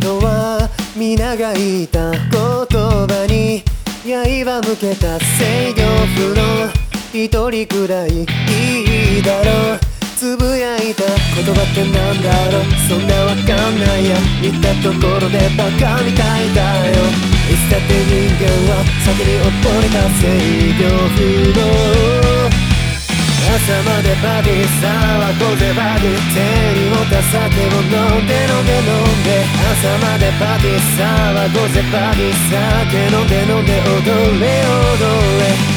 とは皆が言った言葉に刃向けた制御不能。一人くらいいいだろう。つぶやいた言葉ってなんだろう。そんなわかんないや言ったところでバカみたいだよ。いつだって人間は先に溺れた制御不能。朝までバディ騒ごぜバディ。手に持った酒を飲んで飲んで。朝までパティさはごぜパティさ手飲んで飲んで踊れ踊れ。